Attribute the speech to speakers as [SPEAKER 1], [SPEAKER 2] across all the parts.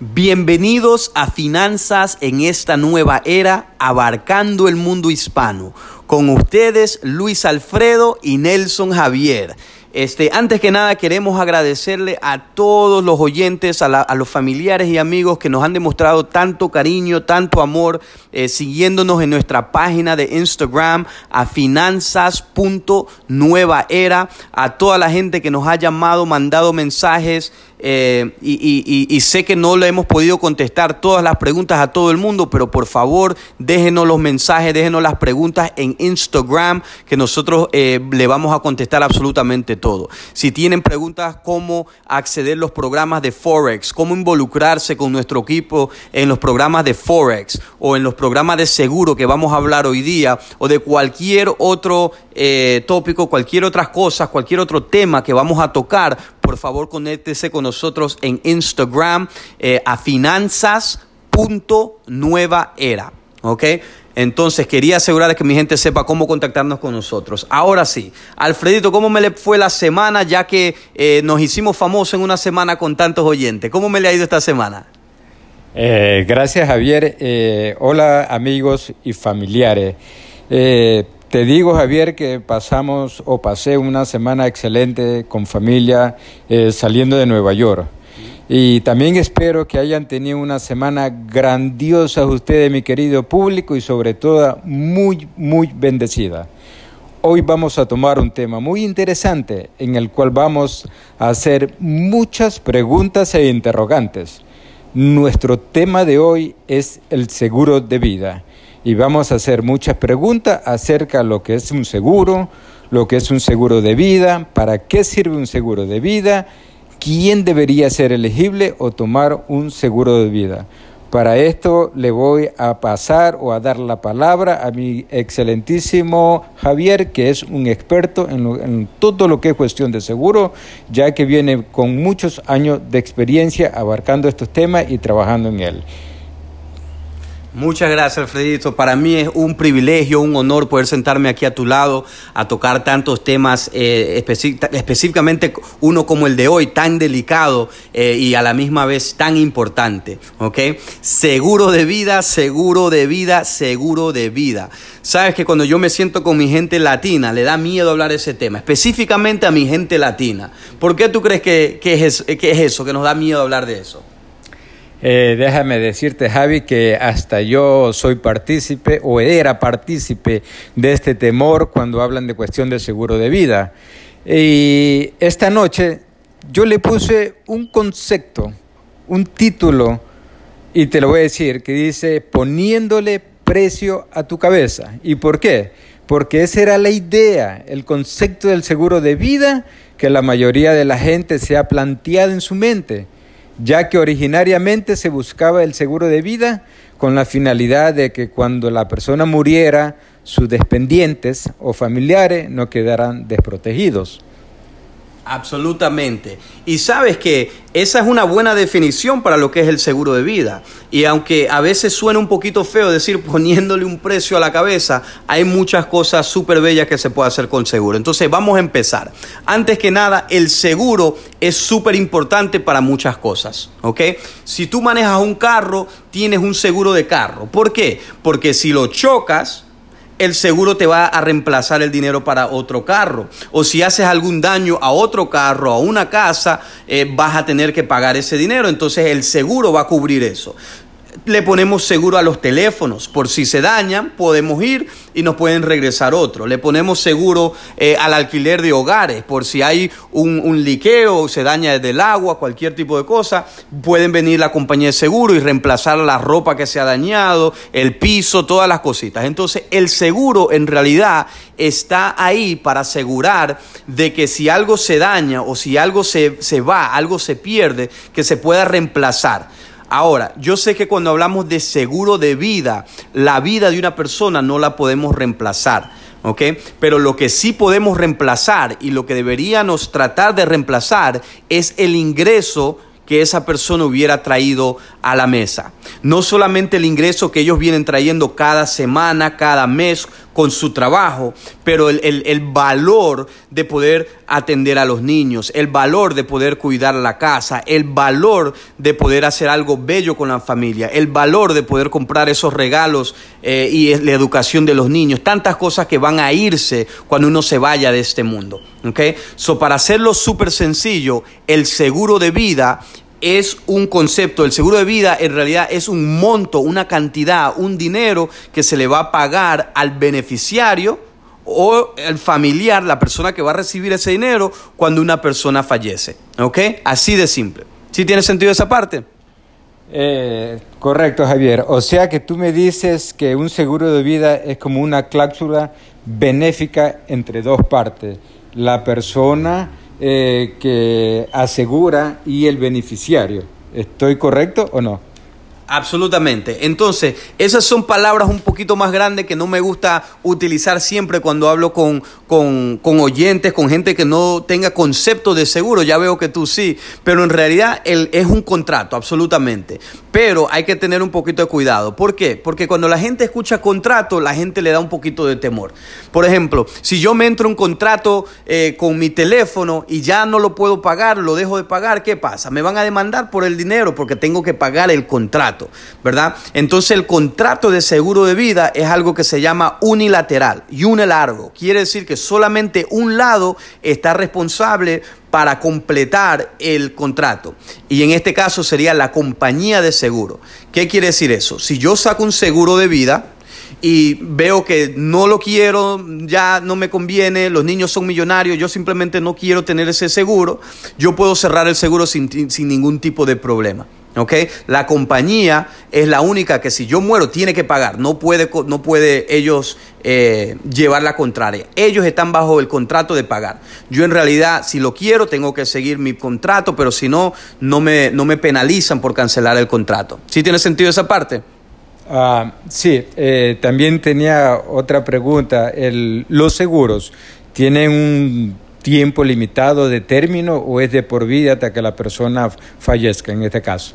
[SPEAKER 1] Bienvenidos a Finanzas en esta nueva era, abarcando el mundo hispano. Con ustedes, Luis Alfredo y Nelson Javier. Este, antes que nada, queremos agradecerle a todos los oyentes, a, los familiares y amigos que nos han demostrado tanto cariño, tanto amor, eh, siguiéndonos en nuestra página de Instagram, a finanzas.nuevaera, a toda la gente que nos ha llamado, mandado mensajes. Eh, y, sé que no le hemos podido contestar todas las preguntas a todo el mundo, pero por favor déjenos los mensajes, déjenos las preguntas en Instagram, que nosotros eh, le vamos a contestar absolutamente todo. Si tienen preguntas cómo acceder a los programas de Forex, cómo involucrarse con nuestro equipo en los programas de Forex o en los programas de seguro que vamos a hablar hoy día, o de cualquier otro eh, tópico, cualquier otra cosa, cualquier otro tema que vamos a tocar, por favor conéctese con nosotros en Instagram eh, a finanzas.nuevaera. ¿Ok? Entonces quería asegurar que mi gente sepa cómo contactarnos con nosotros. Ahora sí, Alfredito, ¿cómo me le fue la semana ya que eh, nos hicimos famosos en una semana con tantos oyentes? ¿Cómo me le ha ido esta semana?
[SPEAKER 2] Eh, gracias Javier. hola amigos y familiares. Te digo, Javier, que pasamos o pasé una semana excelente con familia eh, saliendo de Nueva York. Y también espero que hayan tenido una semana grandiosa ustedes, mi querido público, y sobre todo muy, muy bendecida. Hoy vamos a tomar un tema muy interesante en el cual vamos a hacer muchas preguntas e interrogantes. Nuestro tema de hoy es el seguro de vida y vamos a hacer muchas preguntas acerca de lo que es un seguro, lo que es un seguro de vida, para qué sirve un seguro de vida, quién debería ser elegible o tomar un seguro de vida. Para esto le voy a pasar o a dar la palabra a mi excelentísimo Javier, que es un experto en, todo lo que es cuestión de seguro, ya que viene con muchos años de experiencia abarcando estos temas y trabajando en él.
[SPEAKER 1] Muchas gracias, Alfredito. Para mí es un privilegio, un honor poder sentarme aquí a tu lado a tocar tantos temas, eh, específicamente uno como el de hoy, tan delicado eh, y a la misma vez tan importante. ¿ok? Seguro de vida, seguro de vida, seguro de vida. Sabes que cuando yo me siento con mi gente latina, le da miedo hablar ese tema, específicamente a mi gente latina. ¿Por qué tú crees que, es, que es eso, que nos da miedo hablar de eso?
[SPEAKER 2] Eh, déjame decirte, Javi, que hasta yo soy partícipe o era partícipe de este temor cuando hablan de cuestión de seguro de vida. Y esta noche yo le puse un concepto, un título, y te lo voy a decir, que dice poniéndole precio a tu cabeza. ¿Y por qué? Porque esa era la idea, el concepto del seguro de vida que la mayoría de la gente se ha planteado en su mente ya que originariamente se buscaba el seguro de vida con la finalidad de que cuando la persona muriera, sus dependientes o familiares no quedaran desprotegidos.
[SPEAKER 1] Absolutamente. Y sabes que esa es una buena definición para lo que es el seguro de vida. Y aunque a veces suena un poquito feo decir poniéndole un precio a la cabeza, hay muchas cosas súper bellas que se puede hacer con seguro. Entonces vamos a empezar. Antes que nada, el seguro es súper importante para muchas cosas. ¿Ok? Si tú manejas un carro, tienes un seguro de carro. ¿Por qué? Porque si lo chocas, el seguro te va a reemplazar el dinero para otro carro. O si haces algún daño a otro carro, a una casa, eh, vas a tener que pagar ese dinero. Entonces el seguro va a cubrir eso le ponemos seguro a los teléfonos. Por si se dañan, podemos ir y nos pueden regresar otro. Le ponemos seguro eh, al alquiler de hogares. Por si hay un, un liqueo, se daña desde el agua, cualquier tipo de cosa, pueden venir la compañía de seguro y reemplazar la ropa que se ha dañado, el piso, todas las cositas. Entonces, el seguro en realidad está ahí para asegurar de que si algo se daña o si algo se, se va, algo se pierde, que se pueda reemplazar. Ahora, yo sé que cuando hablamos de seguro de vida, la vida de una persona no la podemos reemplazar. ¿ok? Pero lo que sí podemos reemplazar y lo que deberíamos tratar de reemplazar es el ingreso que esa persona hubiera traído a la mesa. No solamente el ingreso que ellos vienen trayendo cada semana, cada mes, con su trabajo, pero el, el, valor de poder atender a los niños, el valor de poder cuidar la casa, el valor de poder hacer algo bello con la familia, el valor de poder comprar esos regalos eh, y la educación de los niños, tantas cosas que van a irse cuando uno se vaya de este mundo. ¿okay? So, para hacerlo súper sencillo, el seguro de vida es un concepto, el seguro de vida en realidad es un monto, una cantidad, un dinero que se le va a pagar al beneficiario o al familiar, la persona que va a recibir ese dinero cuando una persona fallece. ¿Ok? Así de simple. ¿Sí tiene sentido esa parte?
[SPEAKER 2] Eh, correcto, Javier. O sea que tú me dices que un seguro de vida es como una cláusula benéfica entre dos partes. La persona eh, que asegura y el beneficiario. ¿Estoy correcto o no?
[SPEAKER 1] Absolutamente. Entonces, esas son palabras un poquito más grandes que no me gusta utilizar siempre cuando hablo con, con, oyentes, con gente que no tenga concepto de seguro. Ya veo que tú sí, pero en realidad el, es un contrato, absolutamente. Pero hay que tener un poquito de cuidado. ¿Por qué? Porque cuando la gente escucha contrato, la gente le da un poquito de temor. Por ejemplo, si yo me entro un contrato eh, con mi teléfono y ya no lo puedo pagar, lo dejo de pagar, ¿qué pasa? Me van a demandar por el dinero porque tengo que pagar el contrato. ¿verdad? Entonces el contrato de seguro de vida es algo que se llama unilateral y largo. Quiere decir que solamente un lado está responsable para completar el contrato. Y en este caso sería la compañía de seguro. ¿Qué quiere decir eso? Si yo saco un seguro de vida, y veo que no lo quiero, ya no me conviene, los niños son millonarios, yo simplemente no quiero tener ese seguro, yo puedo cerrar el seguro sin, sin ningún tipo de problema. La compañía es la única que si yo muero tiene que pagar, no puede, no puede ellos eh, llevar la contraria. Ellos están bajo el contrato de pagar. Yo en realidad, si lo quiero, tengo que seguir mi contrato, pero si no, no me, no me penalizan por cancelar el contrato. ¿Sí tiene sentido esa parte?
[SPEAKER 2] Ah, sí, eh, también tenía otra pregunta. ¿Los seguros tienen un tiempo limitado de término o es de por vida hasta que la persona fallezca en este caso?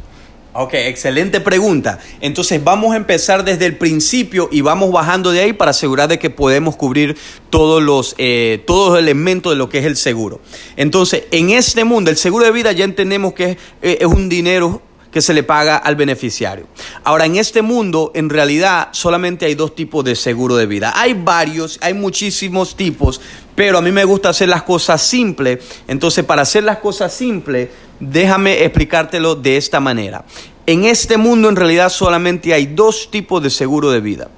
[SPEAKER 1] Ok, excelente pregunta. Entonces vamos a empezar desde el principio y vamos bajando de ahí para asegurar de que podemos cubrir todos los, eh, todos los elementos de lo que es el seguro. Entonces, en este mundo, el seguro de vida ya entendemos que es, eh, es un dinero que se le paga al beneficiario. Ahora, en este mundo, en realidad, solamente hay dos tipos de seguro de vida. Hay varios, hay muchísimos tipos, pero a mí me gusta hacer las cosas simples. Entonces, para hacer las cosas simples, déjame explicártelo de esta manera. En este mundo en realidad solamente hay dos tipos de seguro de vida.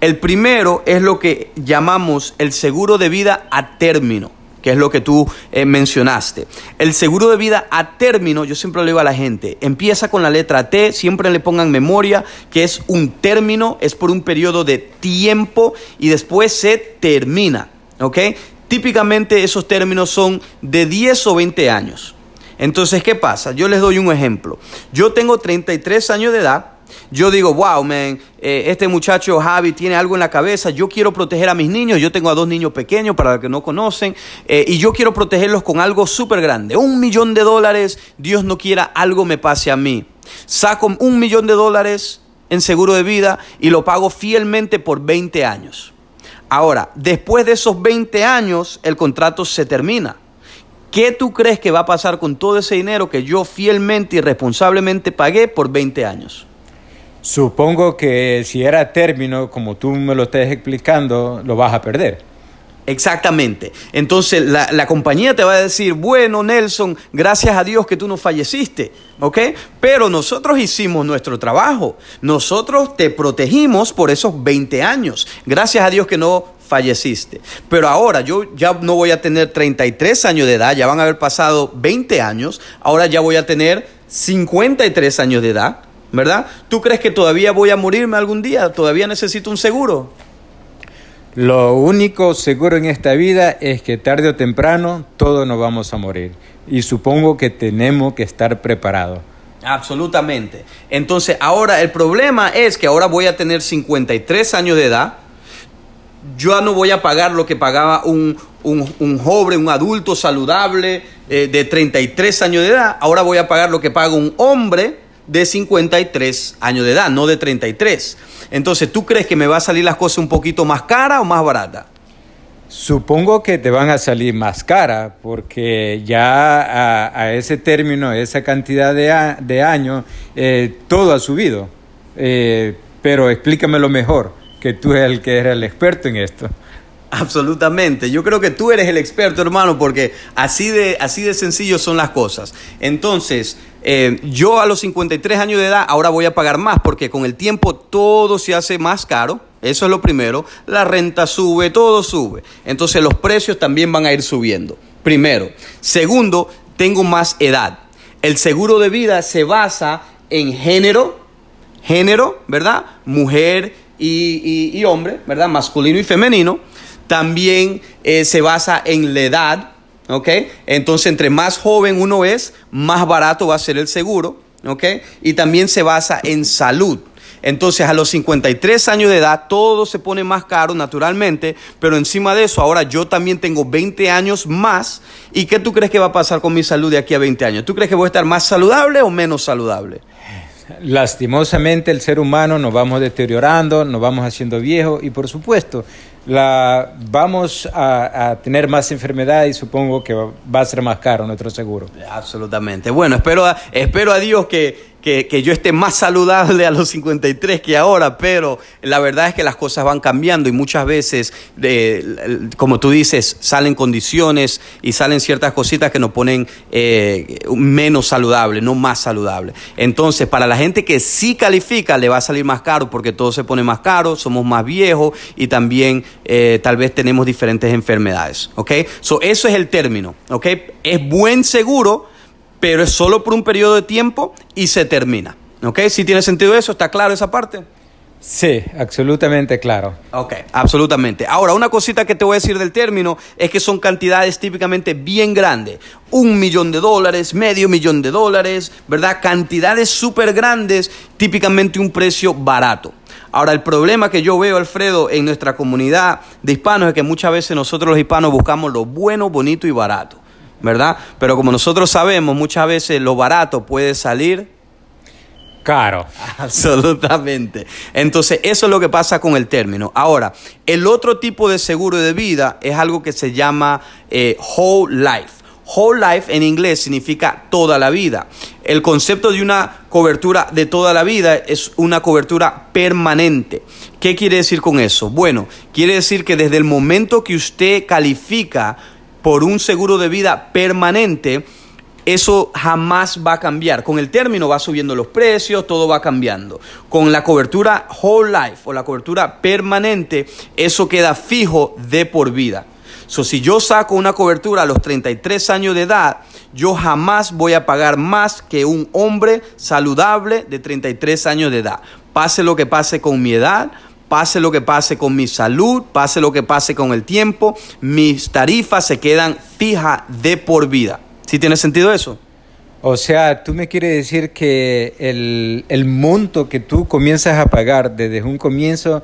[SPEAKER 1] El primero es lo que llamamos el seguro de vida a término que es lo que tú eh, mencionaste. El seguro de vida a término, yo siempre le digo a la gente, empieza con la letra T, siempre le pongan memoria que es un término, es por un periodo de tiempo y después se termina, ¿ok? Típicamente esos términos son de 10 o 20 años. Entonces, ¿qué pasa? Yo les doy un ejemplo. Yo tengo 33 años de edad yo digo, wow, man, eh, este muchacho Javi tiene algo en la cabeza, yo quiero proteger a mis niños, yo tengo a dos niños pequeños para los que no conocen, eh, y yo quiero protegerlos con algo súper grande, un millón de dólares, Dios no quiera algo me pase a mí. Saco un millón de dólares en seguro de vida y lo pago fielmente por 20 años. Ahora, después de esos 20 años, el contrato se termina. ¿Qué tú crees que va a pasar con todo ese dinero que yo fielmente y responsablemente pagué por 20 años?
[SPEAKER 2] Supongo que si era término, como tú me lo estás explicando, lo vas a perder.
[SPEAKER 1] Exactamente. Entonces la, compañía te va a decir, bueno Nelson, gracias a Dios que tú no falleciste, ¿ok? Pero nosotros hicimos nuestro trabajo, nosotros te protegimos por esos 20 años, gracias a Dios que no falleciste. Pero ahora yo ya no voy a tener 33 años de edad, ya van a haber pasado 20 años, ahora ya voy a tener 53 años de edad. ¿Verdad? ¿Tú crees que todavía voy a morirme algún día? ¿Todavía necesito un seguro?
[SPEAKER 2] Lo único seguro en esta vida es que tarde o temprano todos nos vamos a morir. Y supongo que tenemos que estar preparados.
[SPEAKER 1] Absolutamente. Entonces, ahora el problema es que ahora voy a tener 53 años de edad. Yo no voy a pagar lo que pagaba un, joven, un adulto saludable eh, de 33 años de edad. Ahora voy a pagar lo que paga un hombre de 53 años de edad, no de 33. Entonces, ¿tú crees que me va a salir las cosas un poquito más cara o más barata?
[SPEAKER 2] Supongo que te van a salir más cara, porque ya a, ese término, esa cantidad de, años, eh, todo ha subido. Eh, pero explícamelo mejor, que tú eres el que eres el experto en esto.
[SPEAKER 1] Absolutamente. Yo creo que tú eres el experto, hermano, porque así de, así de sencillo son las cosas. Entonces, eh, yo a los 53 años de edad ahora voy a pagar más, porque con el tiempo todo se hace más caro. Eso es lo primero. La renta sube, todo sube. Entonces los precios también van a ir subiendo. Primero. Segundo, tengo más edad. El seguro de vida se basa en género, género, ¿verdad? Mujer y, y hombre, ¿verdad? Masculino y femenino también eh, se basa en la edad, ¿ok? Entonces, entre más joven uno es, más barato va a ser el seguro, ¿ok? Y también se basa en salud. Entonces, a los 53 años de edad, todo se pone más caro naturalmente, pero encima de eso, ahora yo también tengo 20 años más. ¿Y qué tú crees que va a pasar con mi salud de aquí a 20 años? ¿Tú crees que voy a estar más saludable o menos saludable?
[SPEAKER 2] Lastimosamente el ser humano nos vamos deteriorando, nos vamos haciendo viejos y por supuesto la, vamos a, tener más enfermedad y supongo que va a ser más caro nuestro seguro.
[SPEAKER 1] Absolutamente. Bueno, espero espero a Dios que, que, yo esté más saludable a los 53 que ahora, pero la verdad es que las cosas van cambiando y muchas veces, como tú dices, salen condiciones y salen ciertas cositas que nos ponen eh, menos saludable, no más saludable. Entonces, para la gente que sí califica, le va a salir más caro porque todo se pone más caro, somos más viejos y también eh, tal vez tenemos diferentes enfermedades. ¿Ok? So, eso es el término. ¿Ok? Es buen seguro pero es solo por un periodo de tiempo y se termina. ¿Ok? ¿Sí tiene sentido eso? ¿Está claro esa parte?
[SPEAKER 2] Sí, absolutamente claro.
[SPEAKER 1] Ok, absolutamente. Ahora, una cosita que te voy a decir del término es que son cantidades típicamente bien grandes. Un millón de dólares, medio millón de dólares, ¿verdad? Cantidades súper grandes, típicamente un precio barato. Ahora, el problema que yo veo, Alfredo, en nuestra comunidad de hispanos es que muchas veces nosotros los hispanos buscamos lo bueno, bonito y barato. ¿Verdad? Pero como nosotros sabemos, muchas veces lo barato puede salir
[SPEAKER 2] caro.
[SPEAKER 1] Absolutamente. Entonces, eso es lo que pasa con el término. Ahora, el otro tipo de seguro de vida es algo que se llama eh, whole life. Whole life en inglés significa toda la vida. El concepto de una cobertura de toda la vida es una cobertura permanente. ¿Qué quiere decir con eso? Bueno, quiere decir que desde el momento que usted califica por un seguro de vida permanente, eso jamás va a cambiar. Con el término va subiendo los precios, todo va cambiando. Con la cobertura whole life o la cobertura permanente, eso queda fijo de por vida. So, si yo saco una cobertura a los 33 años de edad, yo jamás voy a pagar más que un hombre saludable de 33 años de edad. Pase lo que pase con mi edad, pase lo que pase con mi salud, pase lo que pase con el tiempo, mis tarifas se quedan fijas de por vida. ¿Sí tiene sentido eso?
[SPEAKER 2] O sea, tú me quieres decir que el, el monto que tú comienzas a pagar desde un comienzo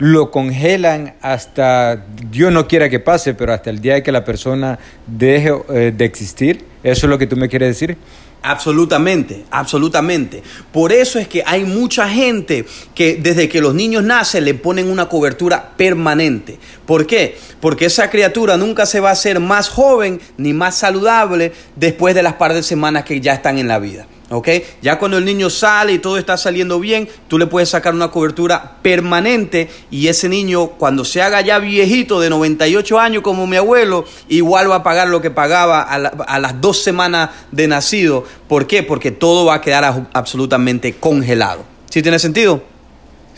[SPEAKER 2] lo congelan hasta, Dios no quiera que pase, pero hasta el día que la persona deje eh, de existir. ¿Eso es lo que tú me quieres decir?
[SPEAKER 1] Absolutamente, absolutamente. Por eso es que hay mucha gente que desde que los niños nacen le ponen una cobertura permanente. ¿Por qué? Porque esa criatura nunca se va a hacer más joven ni más saludable después de las par de semanas que ya están en la vida. ¿Ok? Ya cuando el niño sale y todo está saliendo bien, tú le puedes sacar una cobertura permanente y ese niño cuando se haga ya viejito de 98 años como mi abuelo, igual va a pagar lo que pagaba a, a las dos semanas de nacido. ¿Por qué? Porque todo va a quedar absolutamente congelado. ¿Sí tiene sentido?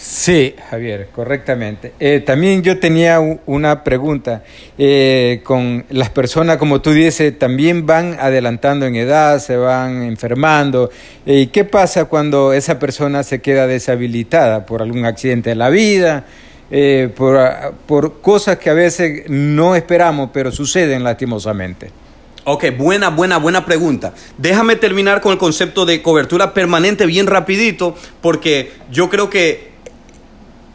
[SPEAKER 2] Sí, Javier, correctamente. Eh, también yo tenía una pregunta. Eh, con las personas, como tú dices, también van adelantando en edad, se van enfermando. Eh, ¿Y qué pasa cuando esa persona se queda deshabilitada por algún accidente de la vida? por, por cosas que a veces no esperamos, pero suceden lastimosamente.
[SPEAKER 1] Ok, buena, buena, buena pregunta. Déjame terminar con el concepto de cobertura permanente bien rapidito, porque yo creo que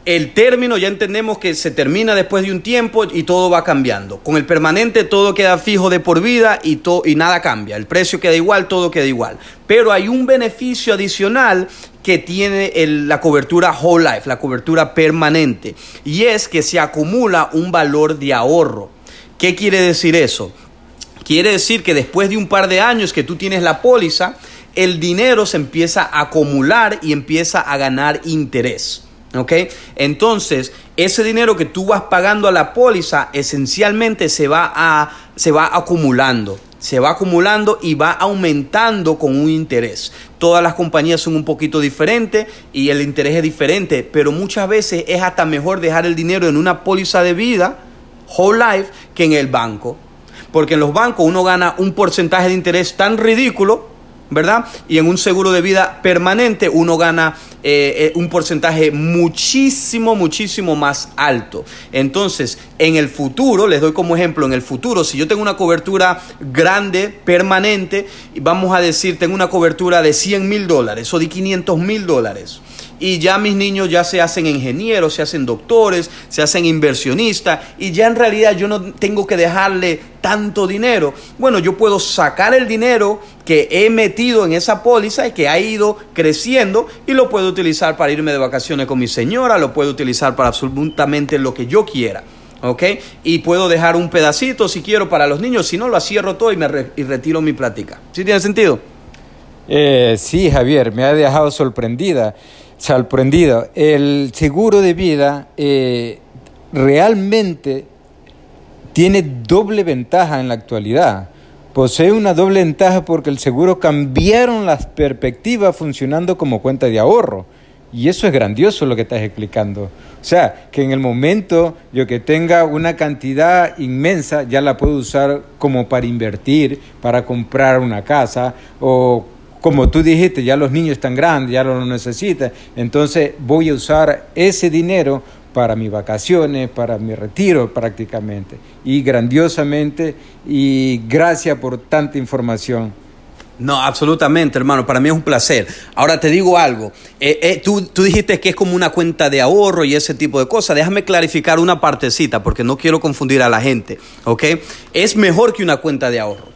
[SPEAKER 1] el término ya entendemos que se termina después de un tiempo y todo va cambiando. Con el permanente todo queda fijo de por vida y, y nada cambia. El precio queda igual, todo queda igual. Pero hay un beneficio adicional que tiene la cobertura whole life, la cobertura permanente. Y es que se acumula un valor de ahorro. ¿Qué quiere decir eso? Quiere decir que después de un par de años que tú tienes la póliza, el dinero se empieza a acumular y empieza a ganar interés. ¿Ok? Entonces, ese dinero que tú vas pagando a la póliza esencialmente se va, a, se va acumulando. Se va acumulando y va aumentando con un interés. Todas las compañías son un poquito diferentes y el interés es diferente, pero muchas veces es hasta mejor dejar el dinero en una póliza de vida, whole life, que en el banco. Porque en los bancos uno gana un porcentaje de interés tan ridículo ¿verdad? Y en un seguro de vida permanente uno gana eh, eh, un porcentaje muchísimo, muchísimo más alto. Entonces, en el futuro, les doy como ejemplo, en el futuro, si yo tengo una cobertura grande, permanente, vamos a decir, tengo una cobertura de 100 mil dólares o de 500 mil dólares y ya mis niños ya se hacen ingenieros, se hacen doctores, se hacen inversionistas y ya en realidad yo no tengo que dejarle tanto dinero. Bueno, yo puedo sacar el dinero que he metido en esa póliza y que ha ido creciendo y lo puedo utilizar para irme de vacaciones con mi señora, lo puedo utilizar para absolutamente lo que yo quiera. ¿ok? Y puedo dejar un pedacito si quiero para los niños, si no lo cierro todo y me y retiro mi plática. ¿Sí tiene sentido?
[SPEAKER 2] Eh, sí, Javier, me ha dejado sorprendida sorprendido. El seguro de vida eh, realmente tiene doble ventaja en la actualidad. Posee una doble ventaja porque el seguro cambiaron las perspectivas funcionando como cuenta de ahorro. Y eso es grandioso lo que estás explicando. O sea, que en el momento yo que tenga una cantidad inmensa, ya la puedo usar como para invertir, para comprar una casa o como tú dijiste, ya los niños están grandes, ya lo necesitan, entonces voy a usar ese dinero para mis vacaciones, para mi retiro prácticamente. Y grandiosamente, y gracias por tanta información.
[SPEAKER 1] No, absolutamente, hermano. Para mí es un placer. Ahora te digo algo. Eh, eh, tú, tú, dijiste que es como una cuenta de ahorro y ese tipo de cosas. Déjame clarificar una partecita porque no quiero confundir a la gente. ¿Ok? Es mejor que una cuenta de ahorro.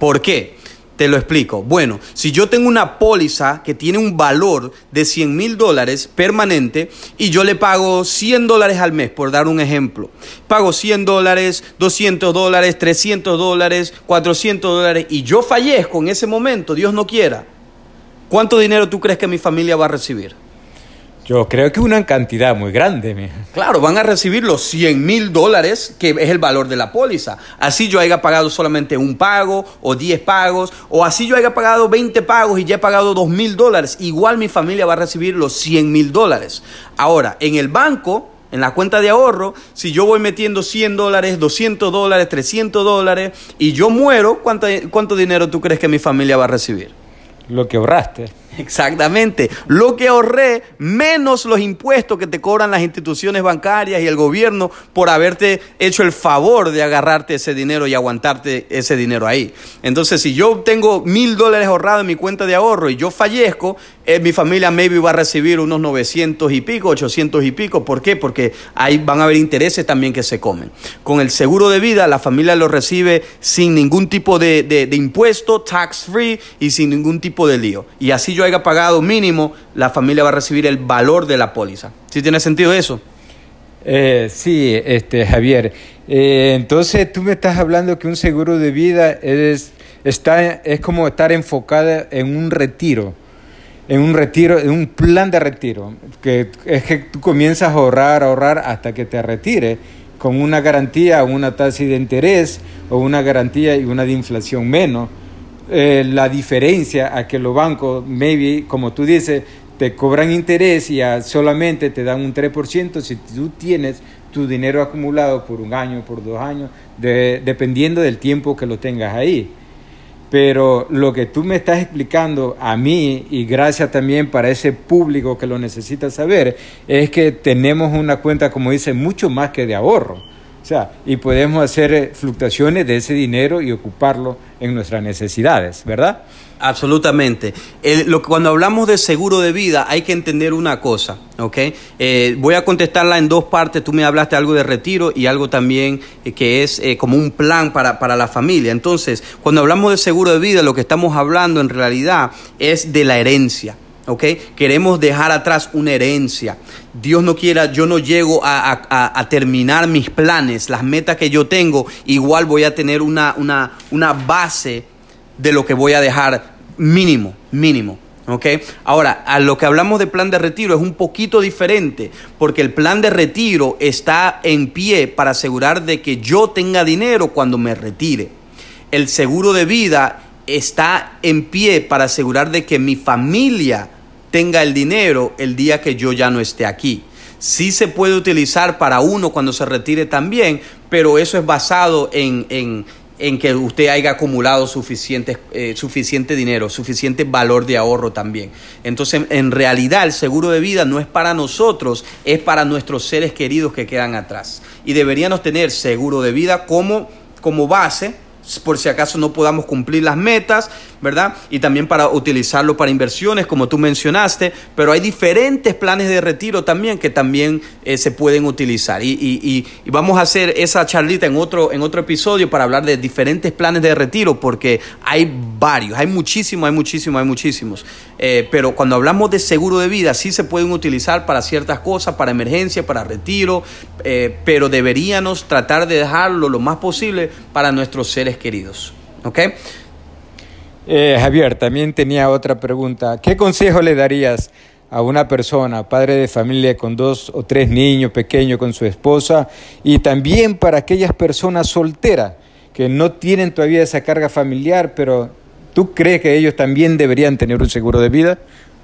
[SPEAKER 1] ¿Por qué? Te lo explico. Bueno, si yo tengo una póliza que tiene un valor de 100 mil dólares permanente y yo le pago 100 dólares al mes, por dar un ejemplo, pago 100 dólares, 200 dólares, 300 dólares, 400 dólares y yo fallezco en ese momento, Dios no quiera, ¿cuánto dinero tú crees que mi familia va a recibir?
[SPEAKER 2] Yo creo que una cantidad muy grande.
[SPEAKER 1] Claro, van a recibir los 100 mil dólares, que es el valor de la póliza. Así yo haya pagado solamente un pago o 10 pagos, o así yo haya pagado 20 pagos y ya he pagado 2 mil dólares. Igual mi familia va a recibir los 100 mil dólares. Ahora, en el banco, en la cuenta de ahorro, si yo voy metiendo 100 dólares, 200 dólares, 300 dólares y yo muero, ¿cuánto, ¿cuánto dinero tú crees que mi familia va a recibir?
[SPEAKER 2] Lo que ahorraste.
[SPEAKER 1] Exactamente. Lo que ahorré menos los impuestos que te cobran las instituciones bancarias y el gobierno por haberte hecho el favor de agarrarte ese dinero y aguantarte ese dinero ahí. Entonces, si yo tengo mil dólares ahorrados en mi cuenta de ahorro y yo fallezco, eh, mi familia maybe va a recibir unos 900 y pico, 800 y pico. ¿Por qué? Porque ahí van a haber intereses también que se comen. Con el seguro de vida, la familia lo recibe sin ningún tipo de, de impuesto, tax free y sin ningún tipo de lío. Y así yo haya pagado mínimo, la familia va a recibir el valor de la póliza. ¿Sí tiene sentido eso?
[SPEAKER 2] Eh, sí, este, Javier. Eh, entonces tú me estás hablando que un seguro de vida es, está, es como estar enfocada en un retiro, en un retiro, en un plan de retiro, que es que tú comienzas a ahorrar, a ahorrar hasta que te retires con una garantía, una tasa de interés o una garantía y una de inflación menos eh, la diferencia a que los bancos, maybe, como tú dices, te cobran interés y solamente te dan un 3% si tú tienes tu dinero acumulado por un año, por dos años, dependiendo del tiempo que lo tengas ahí. Pero lo que tú me estás explicando a mí, y gracias también para ese público que lo necesita saber, es que tenemos una cuenta, como dice, mucho más que de ahorro. O sea, y podemos hacer eh, fluctuaciones de ese dinero y ocuparlo en nuestras necesidades, ¿verdad?
[SPEAKER 1] Absolutamente. lo, cuando hablamos de seguro de vida hay que entender una cosa, ¿ok? Eh, voy a contestarla en dos partes. Tú me hablaste algo de retiro y algo también eh, que es eh, como un plan para, para la familia. Entonces, cuando hablamos de seguro de vida, lo que estamos hablando en realidad es de la herencia. ¿Ok? Queremos dejar atrás una herencia. Dios no quiera, yo no llego a, terminar mis planes, las metas que yo tengo, igual voy a tener una, una, una base de lo que voy a dejar mínimo, mínimo. ¿ok? Ahora, a lo que hablamos de plan de retiro es un poquito diferente, porque el plan de retiro está en pie para asegurar de que yo tenga dinero cuando me retire. El seguro de vida está en pie para asegurar de que mi familia tenga el dinero el día que yo ya no esté aquí. Sí se puede utilizar para uno cuando se retire también, pero eso es basado en, en, en que usted haya acumulado suficiente, eh, suficiente dinero, suficiente valor de ahorro también. Entonces, en realidad, el seguro de vida no es para nosotros, es para nuestros seres queridos que quedan atrás. Y deberíamos tener seguro de vida como, como base por si acaso no podamos cumplir las metas, ¿verdad? Y también para utilizarlo para inversiones, como tú mencionaste, pero hay diferentes planes de retiro también que también eh, se pueden utilizar. Y, vamos a hacer esa charlita en otro, en otro episodio para hablar de diferentes planes de retiro, porque hay varios, hay muchísimos, hay muchísimos, hay muchísimos. Eh, pero cuando hablamos de seguro de vida, sí se pueden utilizar para ciertas cosas, para emergencia, para retiro, eh, pero deberíamos tratar de dejarlo lo más posible para nuestros seres queridos. ¿Ok?
[SPEAKER 2] Eh, Javier, también tenía otra pregunta. ¿Qué consejo le darías a una persona, padre de familia con dos o tres niños pequeños con su esposa, y también para aquellas personas solteras que no tienen todavía esa carga familiar, pero tú crees que ellos también deberían tener un seguro de vida?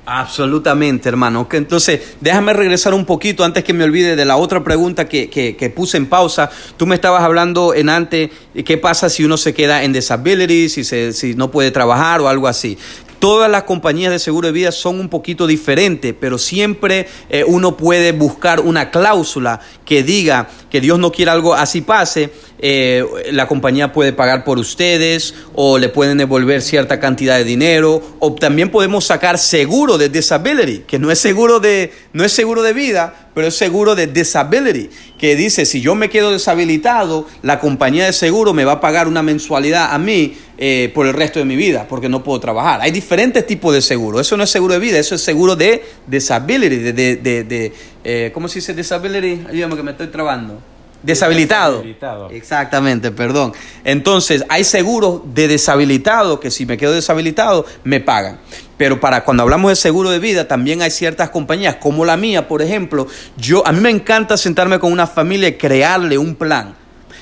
[SPEAKER 1] Absolutamente, hermano. Entonces, déjame regresar un poquito antes que me olvide de la otra pregunta que, que, puse en pausa. Tú me estabas hablando en antes, ¿qué pasa si uno se queda en disability, si, se, si no puede trabajar o algo así? Todas las compañías de seguro de vida son un poquito diferentes, pero siempre eh, uno puede buscar una cláusula que diga que Dios no quiere algo así pase, eh, la compañía puede pagar por ustedes o le pueden devolver cierta cantidad de dinero o también podemos sacar seguro de disability, que no es seguro de, no es seguro de vida, pero es seguro de disability, que dice, si yo me quedo deshabilitado, la compañía de seguro me va a pagar una mensualidad a mí eh, por el resto de mi vida, porque no puedo trabajar. Hay diferentes tipos de seguro. Eso no es seguro de vida, eso es seguro de disability, de, de, de, eh, ¿cómo se dice disability? Ayúdame que me estoy trabando. Deshabilitado. Exactamente, perdón. Entonces, hay seguros de deshabilitado que si me quedo deshabilitado, me pagan. Pero para cuando hablamos de seguro de vida, también hay ciertas compañías, como la mía, por ejemplo. Yo, a mí me encanta sentarme con una familia y crearle un plan.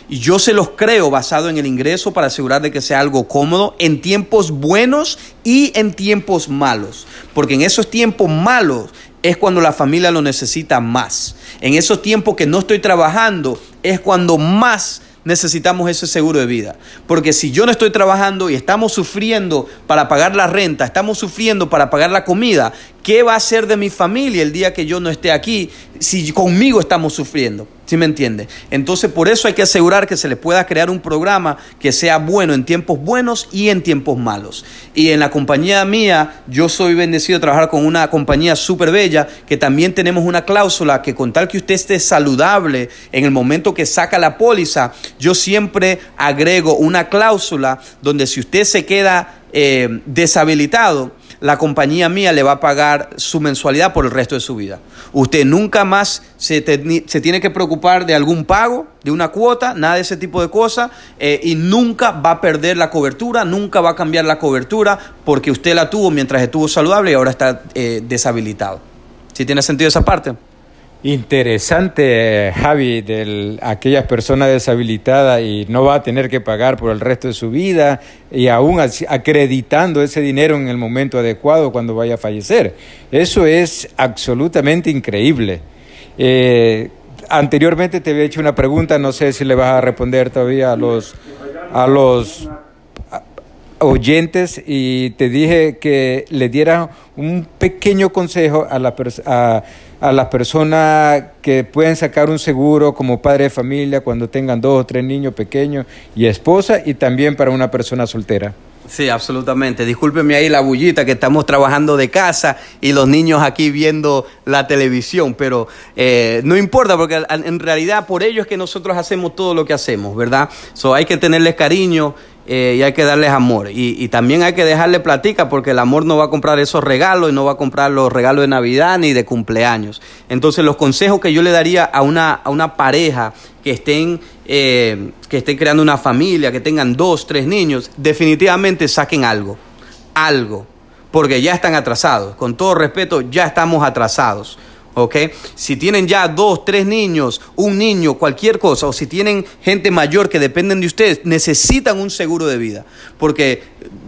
[SPEAKER 1] Y yo se los creo basado en el ingreso para asegurar de que sea algo cómodo en tiempos buenos y en tiempos malos. Porque en esos tiempos malos es cuando la familia lo necesita más. En esos tiempos que no estoy trabajando es cuando más necesitamos ese seguro de vida. Porque si yo no estoy trabajando y estamos sufriendo para pagar la renta, estamos sufriendo para pagar la comida, ¿qué va a ser de mi familia el día que yo no esté aquí si conmigo estamos sufriendo? ¿Sí me entiende? Entonces por eso hay que asegurar que se le pueda crear un programa que sea bueno en tiempos buenos y en tiempos malos. Y en la compañía mía, yo soy bendecido de trabajar con una compañía súper bella que también tenemos una cláusula que con tal que usted esté saludable en el momento que saca la póliza, yo siempre agrego una cláusula donde si usted se queda eh, deshabilitado, la compañía mía le va a pagar su mensualidad por el resto de su vida. Usted nunca más se, tiene que preocupar de algún pago, de una cuota, nada de ese tipo de cosas, eh, y nunca va a perder la cobertura, nunca va a cambiar la cobertura porque usted la tuvo mientras estuvo saludable y ahora está eh, deshabilitado. ¿Sí tiene sentido esa parte?
[SPEAKER 2] Interesante, Javi, de aquellas personas deshabilitadas y no va a tener que pagar por el resto de su vida y aún acreditando ese dinero en el momento adecuado cuando vaya a fallecer. Eso es absolutamente increíble. Eh, anteriormente te había hecho una pregunta, no sé si le vas a responder todavía a los, a los oyentes y te dije que le diera un pequeño consejo a, la a, a las personas que pueden sacar un seguro como padre de familia cuando tengan dos o tres niños pequeños y esposa y también para una persona soltera.
[SPEAKER 1] Sí, absolutamente. Discúlpeme ahí la bullita que estamos trabajando de casa y los niños aquí viendo la televisión, pero eh, no importa porque en realidad por ello es que nosotros hacemos todo lo que hacemos, ¿verdad? So, hay que tenerles cariño eh, y hay que darles amor. Y, también hay que dejarle platica porque el amor no va a comprar esos regalos y no va a comprar los regalos de Navidad ni de cumpleaños. Entonces los consejos que yo le daría a una, a una pareja que estén, eh, que estén creando una familia, que tengan dos, tres niños, definitivamente saquen algo, algo, porque ya están atrasados. Con todo respeto, ya estamos atrasados. ¿Ok? Si tienen ya dos, tres niños, un niño, cualquier cosa, o si tienen gente mayor que dependen de ustedes, necesitan un seguro de vida, porque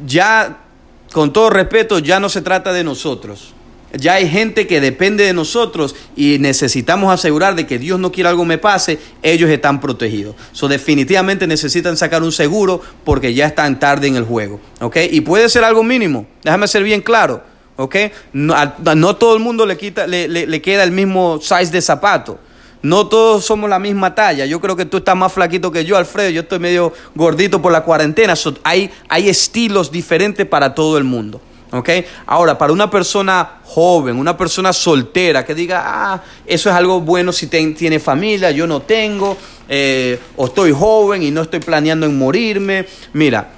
[SPEAKER 1] ya, con todo respeto, ya no se trata de nosotros. Ya hay gente que depende de nosotros y necesitamos asegurar de que Dios no quiera algo me pase, ellos están protegidos. So, definitivamente necesitan sacar un seguro porque ya están tarde en el juego. ¿ok? Y puede ser algo mínimo, déjame ser bien claro. ¿Ok? No, todo el mundo le, quita, le, queda el mismo size de zapato. No todos somos la misma talla. Yo creo que tú estás más flaquito que yo, Alfredo. Yo estoy medio gordito por la cuarentena. hay, hay estilos diferentes para todo el mundo. ¿ok? Ahora, para una persona joven, una persona soltera que diga, ah, eso es algo bueno si tiene familia, yo no tengo, eh, o estoy joven y no estoy planeando en morirme. Mira,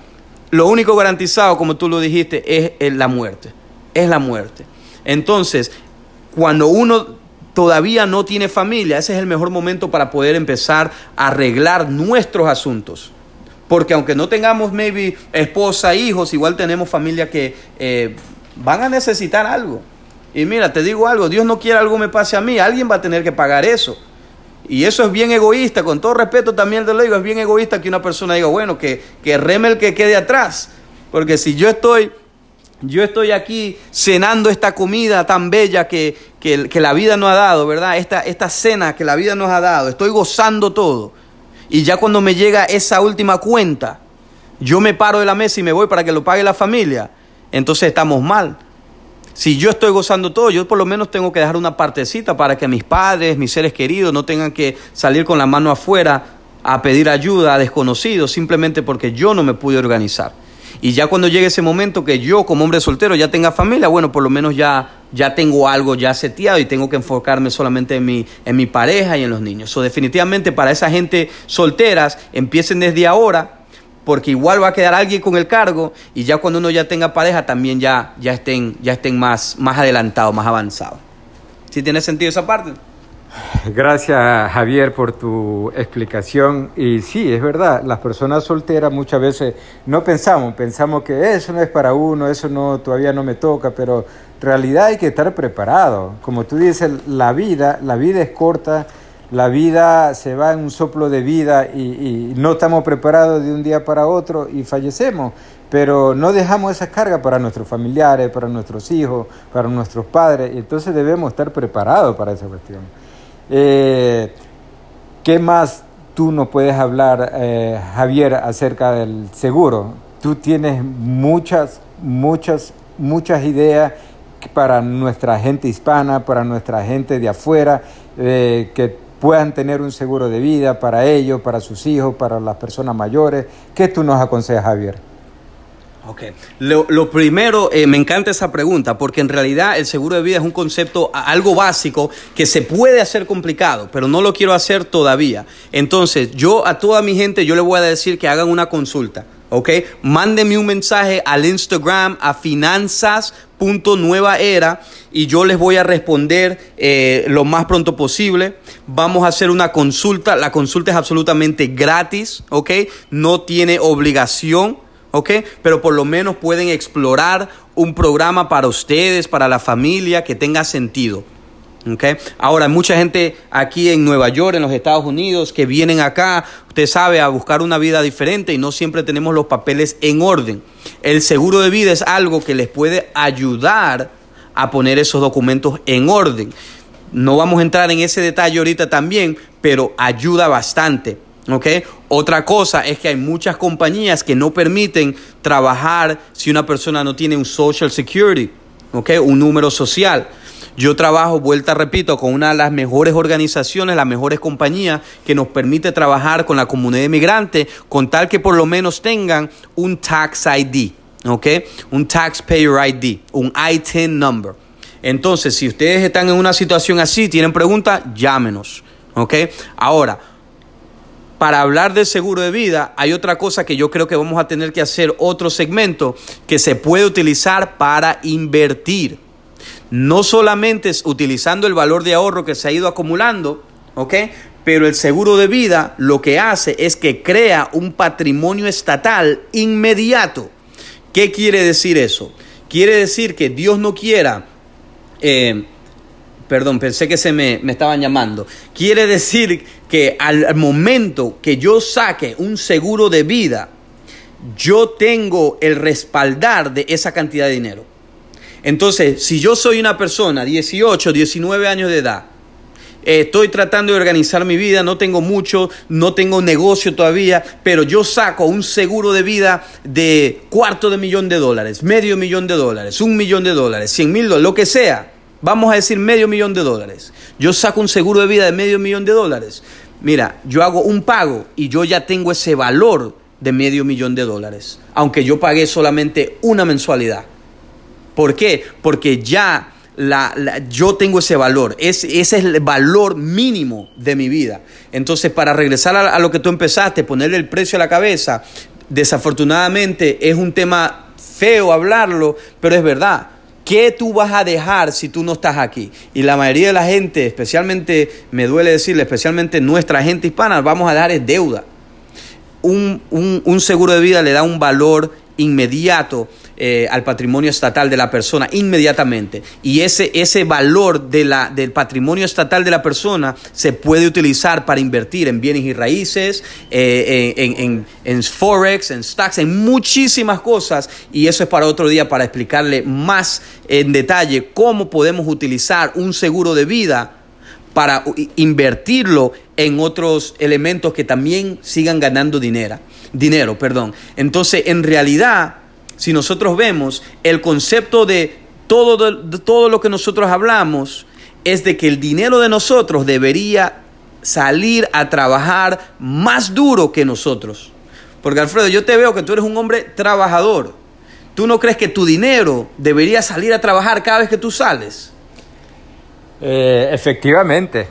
[SPEAKER 1] lo único garantizado, como tú lo dijiste, es la muerte es la muerte. Entonces, cuando uno todavía no tiene familia, ese es el mejor momento para poder empezar a arreglar nuestros asuntos. Porque aunque no tengamos, maybe, esposa, hijos, igual tenemos familia que eh, van a necesitar algo. Y mira, te digo algo, Dios no quiere algo me pase a mí, alguien va a tener que pagar eso. Y eso es bien egoísta, con todo respeto también te lo digo, es bien egoísta que una persona diga, bueno, que, que reme el que quede atrás. Porque si yo estoy yo estoy aquí cenando esta comida tan bella que, la vida nos ha dado, ¿verdad? Esta, esta cena que la vida nos ha dado. Estoy gozando todo. Y ya cuando me llega esa última cuenta, yo me paro de la mesa y me voy para que lo pague la familia. Entonces estamos mal. Si yo estoy gozando todo, yo por lo menos tengo que dejar una partecita para que mis padres, mis seres queridos, no tengan que salir con la mano afuera a pedir ayuda a desconocidos simplemente porque yo no me pude organizar. Y ya cuando llegue ese momento que yo como hombre soltero ya tenga familia, bueno, por lo menos ya, ya tengo algo ya seteado y tengo que enfocarme solamente en mi, en mi pareja y en los niños. So, definitivamente para esa gente solteras, empiecen desde ahora porque igual va a quedar alguien con el cargo y ya cuando uno ya tenga pareja también ya, ya estén, ya estén más, más adelantados, más avanzados. ¿Sí tiene sentido esa parte?
[SPEAKER 2] Gracias Javier por tu explicación. Y sí, es verdad, las personas solteras muchas veces no pensamos, pensamos que eso no es para uno, eso no todavía no me toca, pero en realidad hay que estar preparado. Como tú dices, la vida, la vida es corta, la vida se va en un soplo de vida y, y no estamos preparados de un día para otro y fallecemos pero no dejamos esa carga para nuestros familiares, para nuestros hijos, para nuestros padres, y entonces debemos estar preparados para esa cuestión. Eh, ¿Qué más tú nos puedes hablar, eh, Javier, acerca del seguro? Tú tienes muchas, muchas, muchas ideas para nuestra gente hispana, para nuestra gente de afuera, eh, que puedan tener un seguro de vida para ellos, para sus hijos, para las personas mayores. ¿Qué tú nos aconsejas, Javier?
[SPEAKER 1] Ok, lo, primero, eh, me encanta esa pregunta, porque en realidad el seguro de vida es un concepto algo básico que se puede hacer complicado, pero no lo quiero hacer todavía. Entonces, yo a toda mi gente, yo le voy a decir que hagan una consulta. ¿ok? Mándenme un mensaje al Instagram a finanzas.nuevaera y yo les voy a responder eh, lo más pronto posible. Vamos a hacer una consulta. La consulta es absolutamente gratis, ¿ok? No tiene obligación. ¿Ok? Pero por lo menos pueden explorar un programa para ustedes, para la familia, que tenga sentido. Okay. Ahora, mucha gente aquí en Nueva York, en los Estados Unidos, que vienen acá, usted sabe, a buscar una vida diferente y no siempre tenemos los papeles en orden. El seguro de vida es algo que les puede ayudar a poner esos documentos en orden. No vamos a entrar en ese detalle ahorita también, pero ayuda bastante. Otra cosa es que hay muchas compañías que no permiten trabajar si una persona no tiene un Social Security, Un número social. Yo trabajo, vuelta repito, con una de las mejores organizaciones, las mejores compañías que nos permite trabajar con la comunidad inmigrante con tal que por lo menos tengan un Tax ID. ¿ok? Un Taxpayer ID, un I-10 number. Entonces, si ustedes están en una situación así, tienen preguntas, llámenos, ¿ok? Ahora, para hablar del seguro de vida, hay otra cosa que yo creo que vamos a tener que hacer otro segmento que se puede utilizar para invertir. No solamente es utilizando el valor de ahorro que se ha ido acumulando, ¿ok? Pero el seguro de vida lo que hace es que crea un patrimonio estatal inmediato. ¿Qué quiere decir eso? Quiere decir que Dios no quiera eh, perdón, pensé que se me, estaban llamando. Quiere decir que al momento que yo saque un seguro de vida, yo tengo el respaldar de esa cantidad de dinero. Entonces, si yo soy una persona, 18, 19 años de edad, eh, estoy tratando de organizar mi vida, no tengo mucho, no tengo negocio todavía, pero yo saco un seguro de vida de cuarto de millón de dólares, medio millón de dólares, un millón de dólares, cien mil dólares, lo que sea vamos a decir medio millón de dólares. Yo saco un seguro de vida de medio millón de dólares. Mira, yo hago un pago y yo ya tengo ese valor de medio millón de dólares, aunque yo pagué solamente una mensualidad. ¿Por qué? Porque ya la, yo tengo ese valor, ese es el valor mínimo de mi vida. Entonces, para regresar a, a lo que tú empezaste, ponerle el precio a la cabeza, desafortunadamente es un tema feo hablarlo, pero es verdad. ¿Qué tú vas a dejar si tú no estás aquí? Y la mayoría de la gente, especialmente, me duele decirle, especialmente nuestra gente hispana, vamos a dejar es deuda. Un, un seguro de vida le da un valor inmediato eh, al patrimonio estatal de la persona inmediatamente. Y ese, ese valor de la, del patrimonio estatal de la persona se puede utilizar para invertir en bienes y raíces, eh, en, en, forex, en stocks, en muchísimas cosas. Y eso es para otro día para explicarle más en detalle cómo podemos utilizar un seguro de vida para invertirlo en otros elementos que también sigan ganando dinero. Dinero, perdón. Entonces, en realidad, si nosotros vemos el concepto de todo, todo lo que nosotros hablamos, es de que el dinero de nosotros debería salir a trabajar más duro que nosotros. Porque Alfredo, yo te veo que tú eres un hombre trabajador. ¿Tú no crees que tu dinero debería salir a trabajar cada vez que tú sales?
[SPEAKER 2] Eh, efectivamente.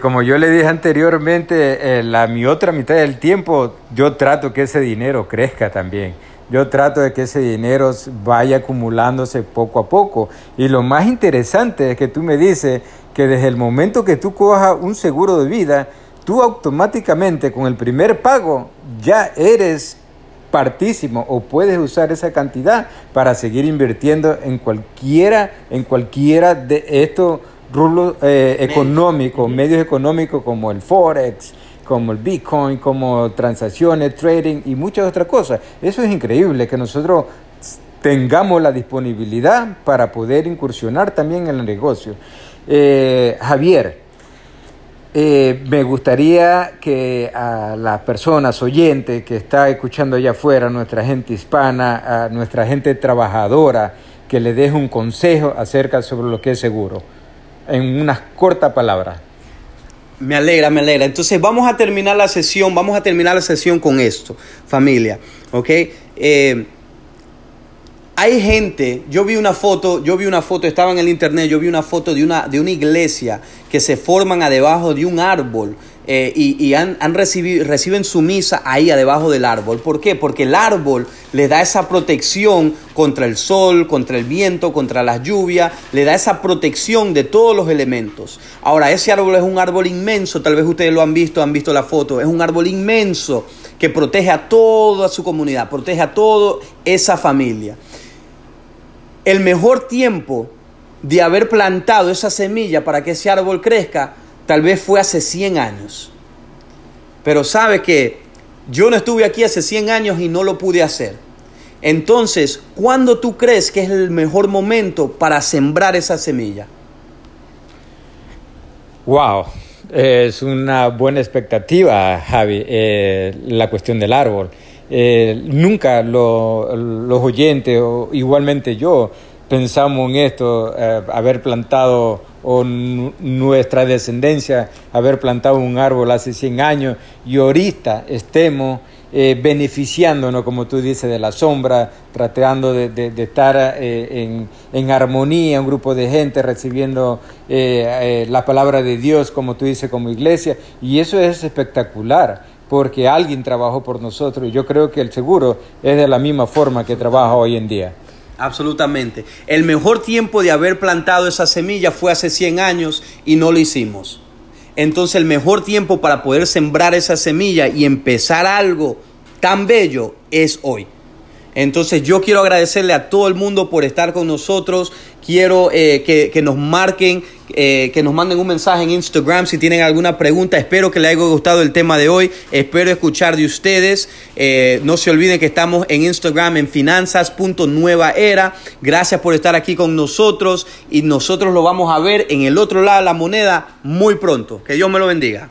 [SPEAKER 2] como yo le dije anteriormente, eh, la, mi otra mitad del tiempo yo trato que ese dinero crezca también. Yo trato de que ese dinero vaya acumulándose poco a poco. Y lo más interesante es que tú me dices que desde el momento que tú cojas un seguro de vida, tú automáticamente con el primer pago ya eres partísimo o puedes usar esa cantidad para seguir invirtiendo en cualquiera, en cualquiera de estos rubros eh, económicos, medios económicos como el Forex, como el Bitcoin, como transacciones, trading y muchas otras cosas. Eso es increíble que nosotros tengamos la disponibilidad para poder incursionar también en el negocio. Eh, Javier, eh, me gustaría que a las personas oyentes que está escuchando allá afuera, nuestra gente hispana, a nuestra gente trabajadora, que le deje un consejo acerca sobre lo que es seguro, en unas cortas palabras.
[SPEAKER 1] Me alegra, me alegra. Entonces vamos a terminar la sesión, vamos a terminar la sesión con esto, familia. ¿Ok? Eh, hay gente, yo vi una foto, yo vi una foto, estaba en el internet, yo vi una foto de una, de una iglesia que se forman a debajo de un árbol eh, y, han, recibido, reciben su misa ahí debajo del árbol. ¿Por qué? Porque el árbol le da esa protección contra el sol, contra el viento, contra las lluvias, le da esa protección de todos los elementos. Ahora, ese árbol es un árbol inmenso, tal vez ustedes lo han visto, han visto la foto, es un árbol inmenso que protege a toda su comunidad, protege a toda esa familia. El mejor tiempo de haber plantado esa semilla para que ese árbol crezca tal vez fue hace 100 años. Pero sabe que yo no estuve aquí hace 100 años y no lo pude hacer. Entonces, ¿cuándo tú crees que es el mejor momento para sembrar esa semilla?
[SPEAKER 2] Wow, es una buena expectativa, Javi, eh, la cuestión del árbol. Eh, nunca los oyentes, o igualmente yo, pensamos en esto, eh, haber plantado o nuestra descendencia haber plantado un árbol hace 100 años y ahorita estemos eh, beneficiándonos, como tú dices, de la sombra, tratando de, estar eh, en, armonía, un grupo de gente recibiendo eh, la palabra de Dios, como tú dices, como iglesia, y eso es espectacular porque alguien trabajó por nosotros y yo creo que el seguro es de la misma forma que trabaja hoy en día.
[SPEAKER 1] Absolutamente. El mejor tiempo de haber plantado esa semilla fue hace 100 años y no lo hicimos. Entonces el mejor tiempo para poder sembrar esa semilla y empezar algo tan bello es hoy. Entonces yo quiero agradecerle a todo el mundo por estar con nosotros. Quiero eh, que, nos marquen, eh, que nos manden un mensaje en Instagram si tienen alguna pregunta. Espero que les haya gustado el tema de hoy. Espero escuchar de ustedes. Eh, no se olviden que estamos en Instagram en finanzas.nuevaera. Gracias por estar aquí con nosotros y nosotros lo vamos a ver en el otro lado de la moneda muy pronto. Que Dios me lo bendiga.